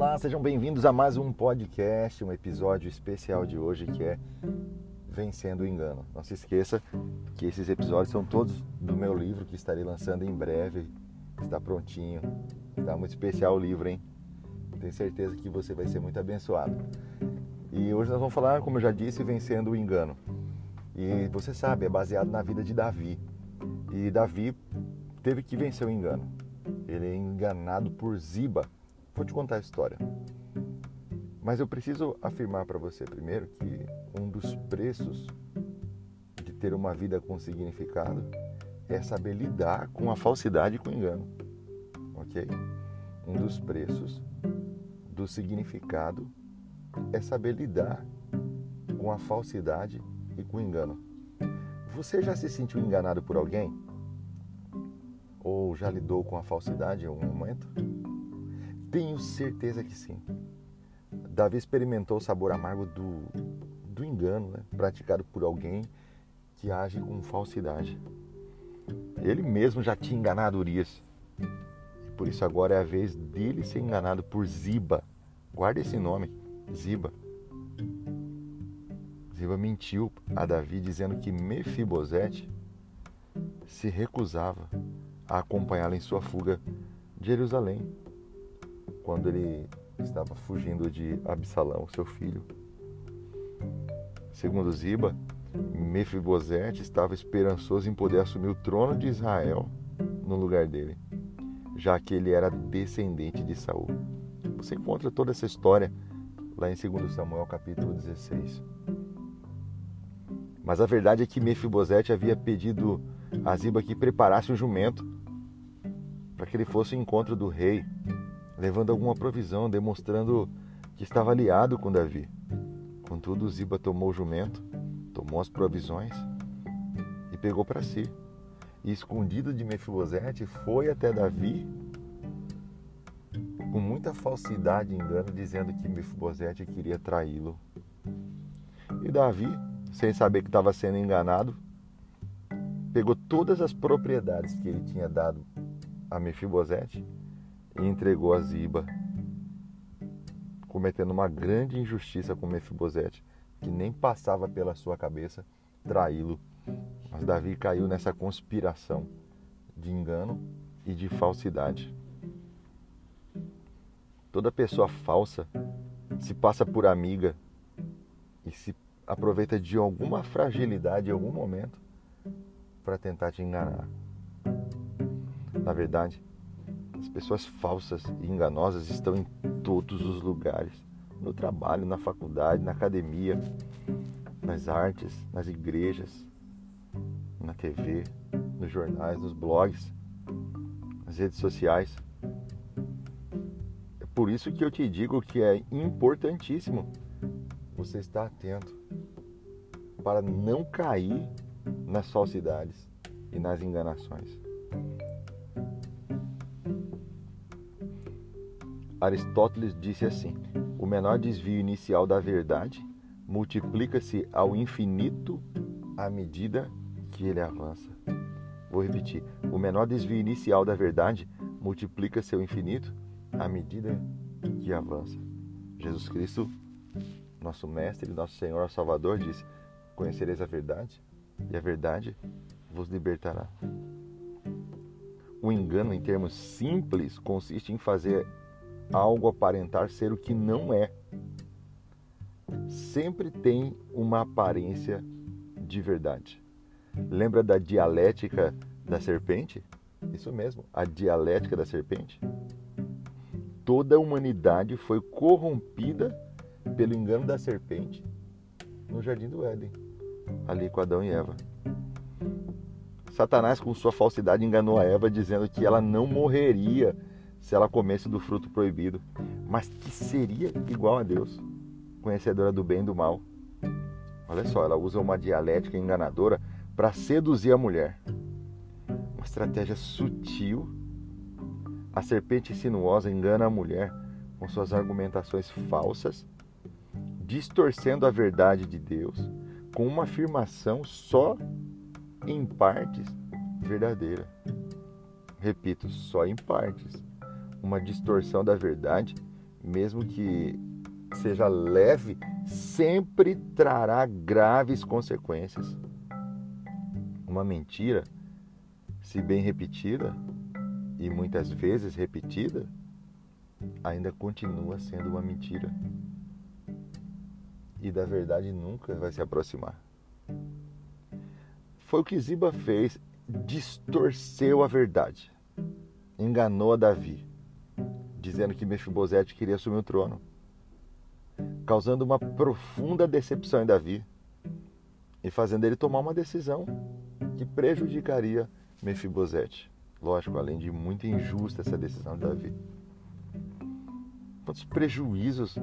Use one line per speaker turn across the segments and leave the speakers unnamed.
Olá, sejam bem-vindos a mais um podcast, um episódio especial de hoje que é Vencendo o Engano. Não se esqueça que esses episódios são todos do meu livro que estarei lançando em breve. Está prontinho. Está muito especial o livro, hein? Tenho certeza que você vai ser muito abençoado. E hoje nós vamos falar, como eu já disse, Vencendo o Engano. E você sabe, é baseado na vida de Davi. E Davi teve que vencer o engano. Ele é enganado por Ziba. Vou te contar a história. Mas eu preciso afirmar para você primeiro que um dos preços de ter uma vida com significado é saber lidar com a falsidade e com o engano. Ok? Um dos preços do significado é saber lidar com a falsidade e com o engano. Você já se sentiu enganado por alguém? Ou já lidou com a falsidade em algum momento? Tenho certeza que sim. Davi experimentou o sabor amargo do, do engano né? praticado por alguém que age com falsidade. Ele mesmo já tinha enganado Urias. E por isso agora é a vez dele ser enganado por Ziba. Guarda esse nome, Ziba. Ziba mentiu a Davi dizendo que Mefibosete se recusava a acompanhá-lo em sua fuga de Jerusalém, quando ele estava fugindo de Absalão, seu filho. Segundo Ziba, Mefibosete estava esperançoso em poder assumir o trono de Israel no lugar dele, já que ele era descendente de Saul. Você encontra toda essa história lá em 2 Samuel capítulo 16. Mas a verdade é que Mefibosete havia pedido a Ziba que preparasse um jumento para que ele fosse ao encontro do rei, levando alguma provisão, demonstrando que estava aliado com Davi. Contudo, Ziba tomou o jumento, tomou as provisões e pegou para si. E escondido de Mefibosete, foi até Davi com muita falsidade e engano, dizendo que Mefibosete queria traí-lo. E Davi, sem saber que estava sendo enganado, pegou todas as propriedades que ele tinha dado a Mefibosete e entregou a Ziba, cometendo uma grande injustiça com Mefibosete, que nem passava pela sua cabeça traí-lo. Mas Davi caiu nessa conspiração de engano e de falsidade. Toda pessoa falsa se passa por amiga e se aproveita de alguma fragilidade em algum momento para tentar te enganar. Na verdade, as pessoas falsas e enganosas estão em todos os lugares no trabalho, na faculdade, na academia, nas artes, nas igrejas, na TV, nos jornais, nos blogs, nas redes sociais. É por isso que eu te digo que é importantíssimo você estar atento para não cair nas falsidades e nas enganações. Aristóteles disse assim: o menor desvio inicial da verdade multiplica-se ao infinito à medida que ele avança. Vou repetir: o menor desvio inicial da verdade multiplica-se ao infinito à medida que avança. Jesus Cristo, nosso Mestre, nosso Senhor, Salvador, disse: Conhecereis a verdade, e a verdade vos libertará. O engano, em termos simples, consiste em fazer algo aparentar ser o que não é. Sempre tem uma aparência de verdade. Lembra da dialética da serpente? Isso mesmo, a dialética da serpente. Toda a humanidade foi corrompida pelo engano da serpente no jardim do Éden, ali com Adão e Eva. Satanás, com sua falsidade, enganou a Eva dizendo que ela não morreria se ela comesse do fruto proibido, mas que seria igual a Deus, conhecedora do bem e do mal. Olha só, ela usa uma dialética enganadora para seduzir a mulher. Uma estratégia sutil. A serpente sinuosa engana a mulher com suas argumentações falsas, distorcendo a verdade de Deus com uma afirmação só em partes verdadeira. Repito, só em partes uma distorção da verdade mesmo que seja leve, sempre trará graves consequências. Uma mentira, se bem repetida, e muitas vezes repetida, ainda continua sendo uma mentira. E da verdade nunca vai se aproximar. Foi o que Ziba fez, distorceu a verdade. Enganou a Davi, dizendo que Mefibosete queria assumir o trono, causando uma profunda decepção em Davi e fazendo ele tomar uma decisão que prejudicaria Mefibosete. Lógico, além de muito injusta essa decisão de Davi. Quantos prejuízos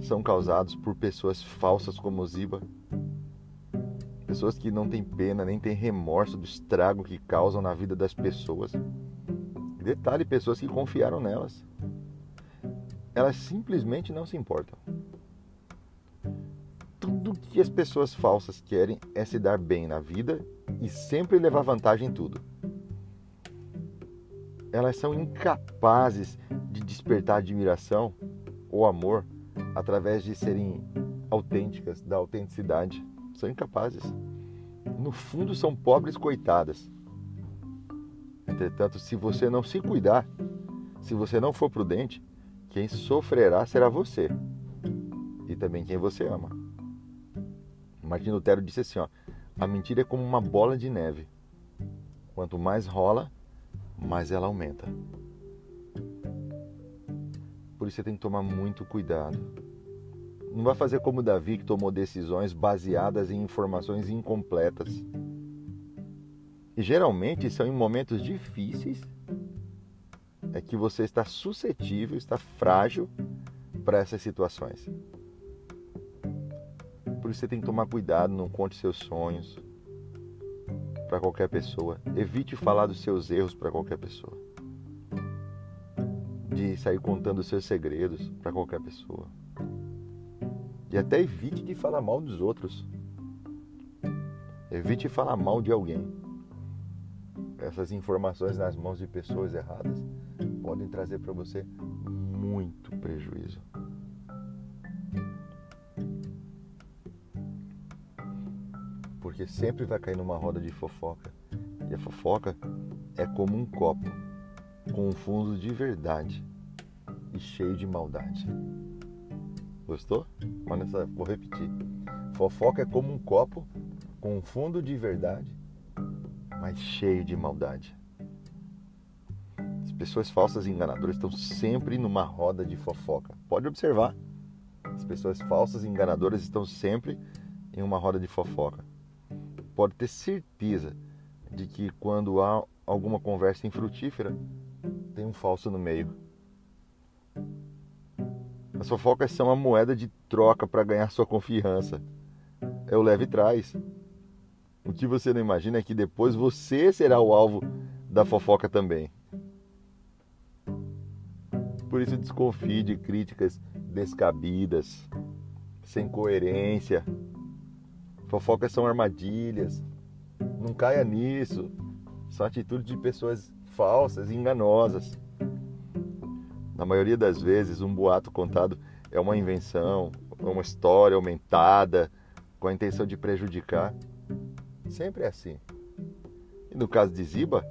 são causados por pessoas falsas como Ziba? Pessoas que não têm pena nem têm remorso do estrago que causam na vida das pessoas. Detalhe, pessoas que confiaram nelas. Elas simplesmente não se importam. Tudo que as pessoas falsas querem é se dar bem na vida e sempre levar vantagem em tudo elas são incapazes de despertar admiração ou amor através de serem autênticas, da autenticidade. São incapazes. No fundo, são pobres coitadas. Entretanto, se você não se cuidar, se você não for prudente, quem sofrerá será você e também quem você ama. Martin Lutero disse assim: ó, a mentira é como uma bola de neve. Quanto mais rola, mais ela aumenta. Por isso você tem que tomar muito cuidado. Não vai fazer como Davi, que tomou decisões baseadas em informações incompletas. E geralmente são em momentos difíceis é que você está suscetível, está frágil para essas situações. Por isso você tem que tomar cuidado, não conte seus sonhos, para qualquer pessoa. Evite falar dos seus erros para qualquer pessoa. De sair contando os seus segredos para qualquer pessoa. E até evite de falar mal dos outros. Evite falar mal de alguém. Essas informações nas mãos de pessoas erradas podem trazer para você muito prejuízo. porque sempre vai cair numa roda de fofoca. E a fofoca é como um copo com um fundo de verdade e cheio de maldade. Gostou? Olha só, vou repetir. Fofoca é como um copo com um fundo de verdade, mas cheio de maldade. As pessoas falsas e enganadoras estão sempre numa roda de fofoca. Pode observar. As pessoas falsas e enganadoras estão sempre em uma roda de fofoca pode ter certeza de que quando há alguma conversa infrutífera, tem um falso no meio. As fofocas são a moeda de troca para ganhar sua confiança. É o leve trás. O que você não imagina é que depois você será o alvo da fofoca também. Por isso desconfie de críticas descabidas, sem coerência, Fofocas são armadilhas. Não caia nisso. São atitudes de pessoas falsas e enganosas. Na maioria das vezes, um boato contado é uma invenção, uma história aumentada com a intenção de prejudicar. Sempre é assim. E no caso de Ziba,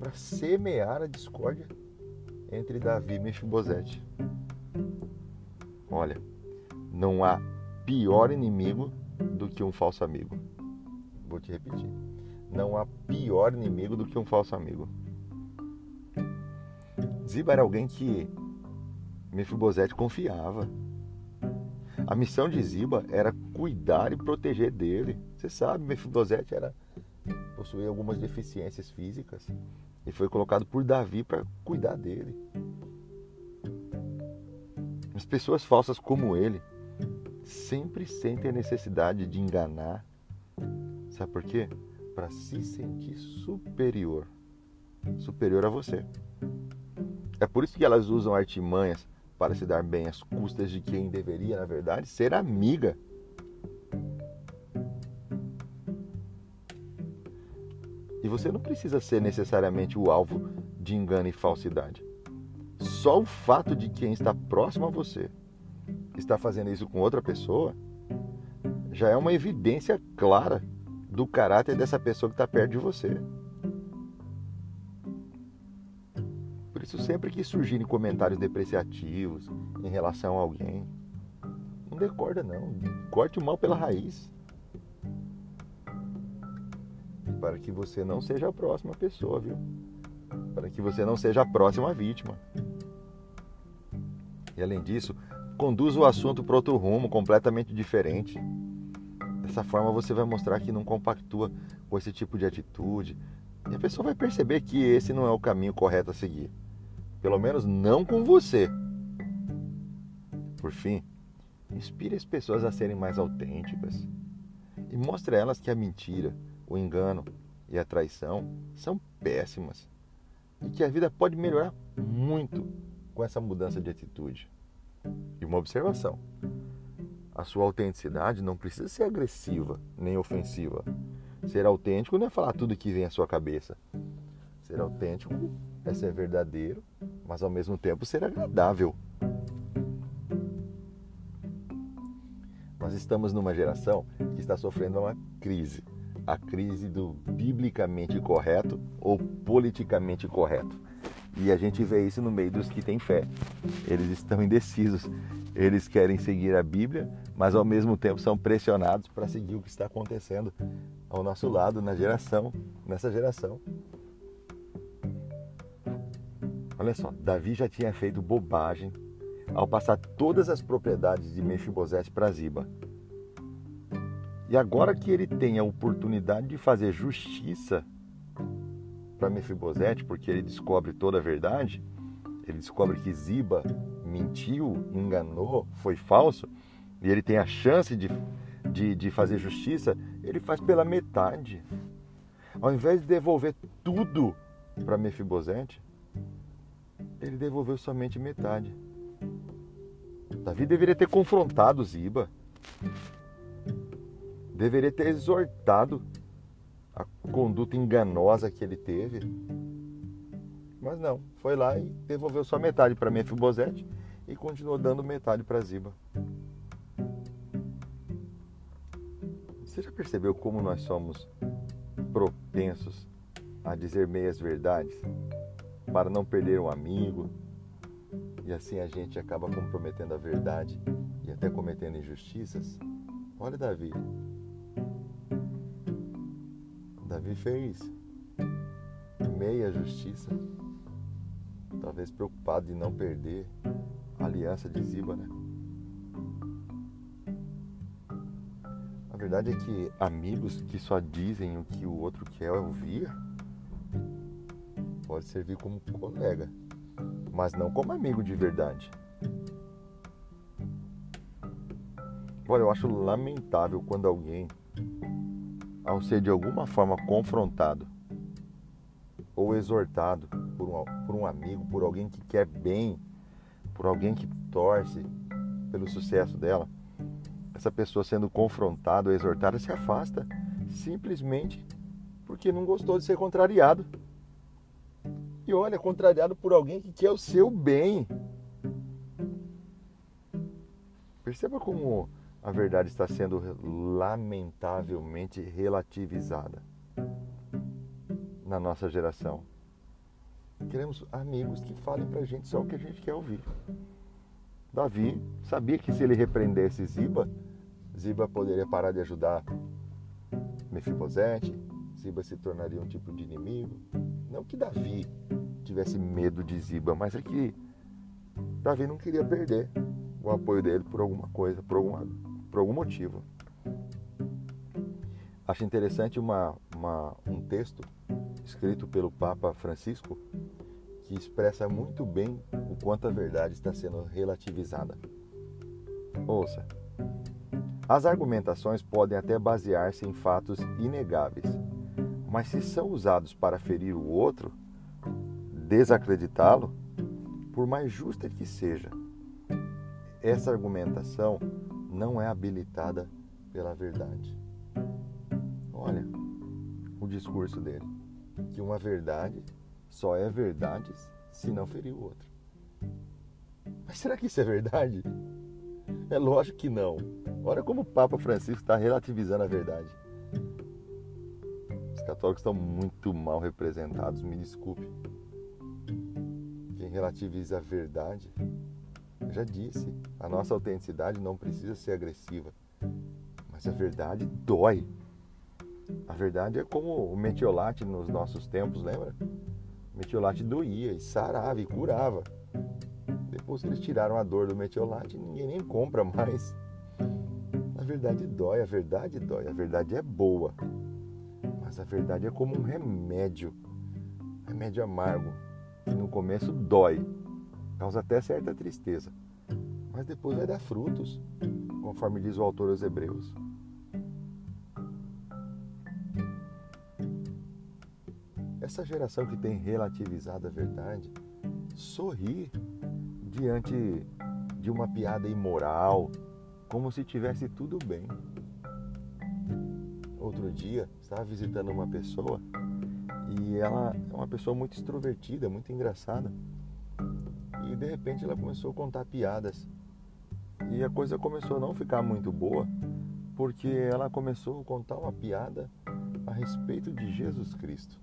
para semear a discórdia entre Davi e Mefibosete. Olha, não há pior inimigo do que um falso amigo. Vou te repetir. Não há pior inimigo do que um falso amigo. Ziba era alguém que Mefibosete confiava. A missão de Ziba era cuidar e proteger dele. Você sabe, Mefibosete era possuía algumas deficiências físicas e foi colocado por Davi para cuidar dele. As pessoas falsas como ele sempre sentem a necessidade de enganar. Sabe por quê? Para se sentir superior. Superior a você. É por isso que elas usam artimanhas para se dar bem às custas de quem deveria, na verdade, ser amiga. Você não precisa ser necessariamente o alvo de engano e falsidade. só o fato de quem está próximo a você está fazendo isso com outra pessoa já é uma evidência clara do caráter dessa pessoa que está perto de você. Por isso, sempre que surgirem comentários depreciativos em relação a alguém, não decorda não, corte o mal pela raiz. Para que você não seja a próxima pessoa, viu? Para que você não seja a próxima vítima. E além disso, conduz o assunto para outro rumo completamente diferente. Dessa forma você vai mostrar que não compactua com esse tipo de atitude. E a pessoa vai perceber que esse não é o caminho correto a seguir. Pelo menos não com você. Por fim, inspire as pessoas a serem mais autênticas. E mostre a elas que a mentira, o engano e a traição são péssimas. E que a vida pode melhorar muito com essa mudança de atitude. E uma observação: a sua autenticidade não precisa ser agressiva nem ofensiva. Ser autêntico não é falar tudo que vem à sua cabeça. Ser autêntico é ser verdadeiro, mas ao mesmo tempo ser agradável. Nós estamos numa geração que está sofrendo uma crise. A crise do biblicamente correto ou politicamente correto. E a gente vê isso no meio dos que têm fé. Eles estão indecisos. Eles querem seguir a Bíblia, mas ao mesmo tempo são pressionados para seguir o que está acontecendo ao nosso lado, na geração, nessa geração. Olha só, Davi já tinha feito bobagem ao passar todas as propriedades de Mefibosete para Ziba. E agora que ele tem a oportunidade de fazer justiça para Mefibosete, porque ele descobre toda a verdade, ele descobre que Ziba mentiu, enganou, foi falso, e ele tem a chance de, de, de fazer justiça, ele faz pela metade. Ao invés de devolver tudo para Mefibosete, ele devolveu somente metade. Davi deveria ter confrontado Ziba. Deveria ter exortado a conduta enganosa que ele teve. Mas não, foi lá e devolveu só metade para Mefibosete e continuou dando metade para Ziba. Você já percebeu como nós somos propensos a dizer meias verdades para não perder um amigo? E assim a gente acaba comprometendo a verdade e até cometendo injustiças? Olha Davi, Davi fez meia justiça, talvez preocupado de não perder a aliança de Ziba, né? A verdade é que amigos que só dizem o que o outro quer ouvir pode servir como colega, mas não como amigo de verdade. Olha, eu acho lamentável quando alguém ao ser de alguma forma confrontado ou exortado por um, por um amigo, por alguém que quer bem, por alguém que torce pelo sucesso dela, essa pessoa sendo confrontada ou exortada se afasta simplesmente porque não gostou de ser contrariado. E olha, contrariado por alguém que quer o seu bem. Perceba como a verdade está sendo lamentavelmente relativizada na nossa geração. Queremos amigos que falem para a gente só o que a gente quer ouvir. Davi sabia que se ele repreendesse Ziba, Ziba poderia parar de ajudar Mefibosete, Ziba se tornaria um tipo de inimigo. Não que Davi tivesse medo de Ziba, mas é que Davi não queria perder o apoio dele por alguma coisa, por alguma por algum motivo. Acho interessante uma, uma, um texto escrito pelo Papa Francisco que expressa muito bem o quanto a verdade está sendo relativizada. Ouça. As argumentações podem até basear-se em fatos inegáveis, mas se são usados para ferir o outro, desacreditá-lo, por mais justa que seja, essa argumentação não é habilitada pela verdade. Olha o discurso dele, que uma verdade só é verdade se não ferir o outro. Mas será que isso é verdade? É lógico que não. Olha como o Papa Francisco está relativizando a verdade. Os católicos estão muito mal representados, me desculpe. Quem relativiza a verdade, já disse, a nossa autenticidade não precisa ser agressiva, mas a verdade dói. A verdade é como o metiolate nos nossos tempos, lembra? O metiolate doía e sarava e curava. Depois que eles tiraram a dor do metiolate, ninguém nem compra mais. A verdade dói, a verdade dói, a verdade é boa. Mas a verdade é como um remédio, remédio amargo, que no começo dói, causa até certa tristeza, mas depois vai dar frutos, conforme diz o autor aos Hebreus. Essa geração que tem relativizado a verdade sorri diante de uma piada imoral, como se tivesse tudo bem. Outro dia, estava visitando uma pessoa e ela é uma pessoa muito extrovertida, muito engraçada. E de repente ela começou a contar piadas. E a coisa começou a não ficar muito boa, porque ela começou a contar uma piada a respeito de Jesus Cristo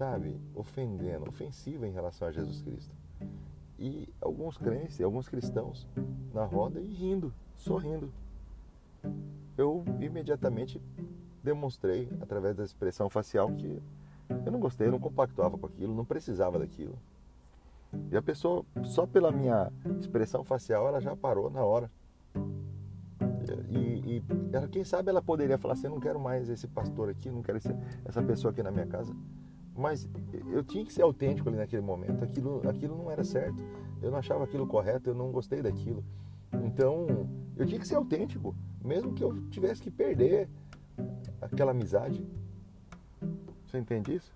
sabe, ofendendo, ofensiva em relação a Jesus Cristo. E alguns crentes, alguns cristãos na roda e rindo, sorrindo. Eu imediatamente demonstrei, através da expressão facial, que eu não gostei, eu não compactuava com aquilo, não precisava daquilo. E a pessoa, só pela minha expressão facial, ela já parou na hora. E, e ela, quem sabe ela poderia falar assim: eu não quero mais esse pastor aqui, não quero esse, essa pessoa aqui na minha casa. Mas eu tinha que ser autêntico ali naquele momento. Aquilo, aquilo não era certo. Eu não achava aquilo correto, eu não gostei daquilo. Então, eu tinha que ser autêntico, mesmo que eu tivesse que perder aquela amizade. Você entende isso?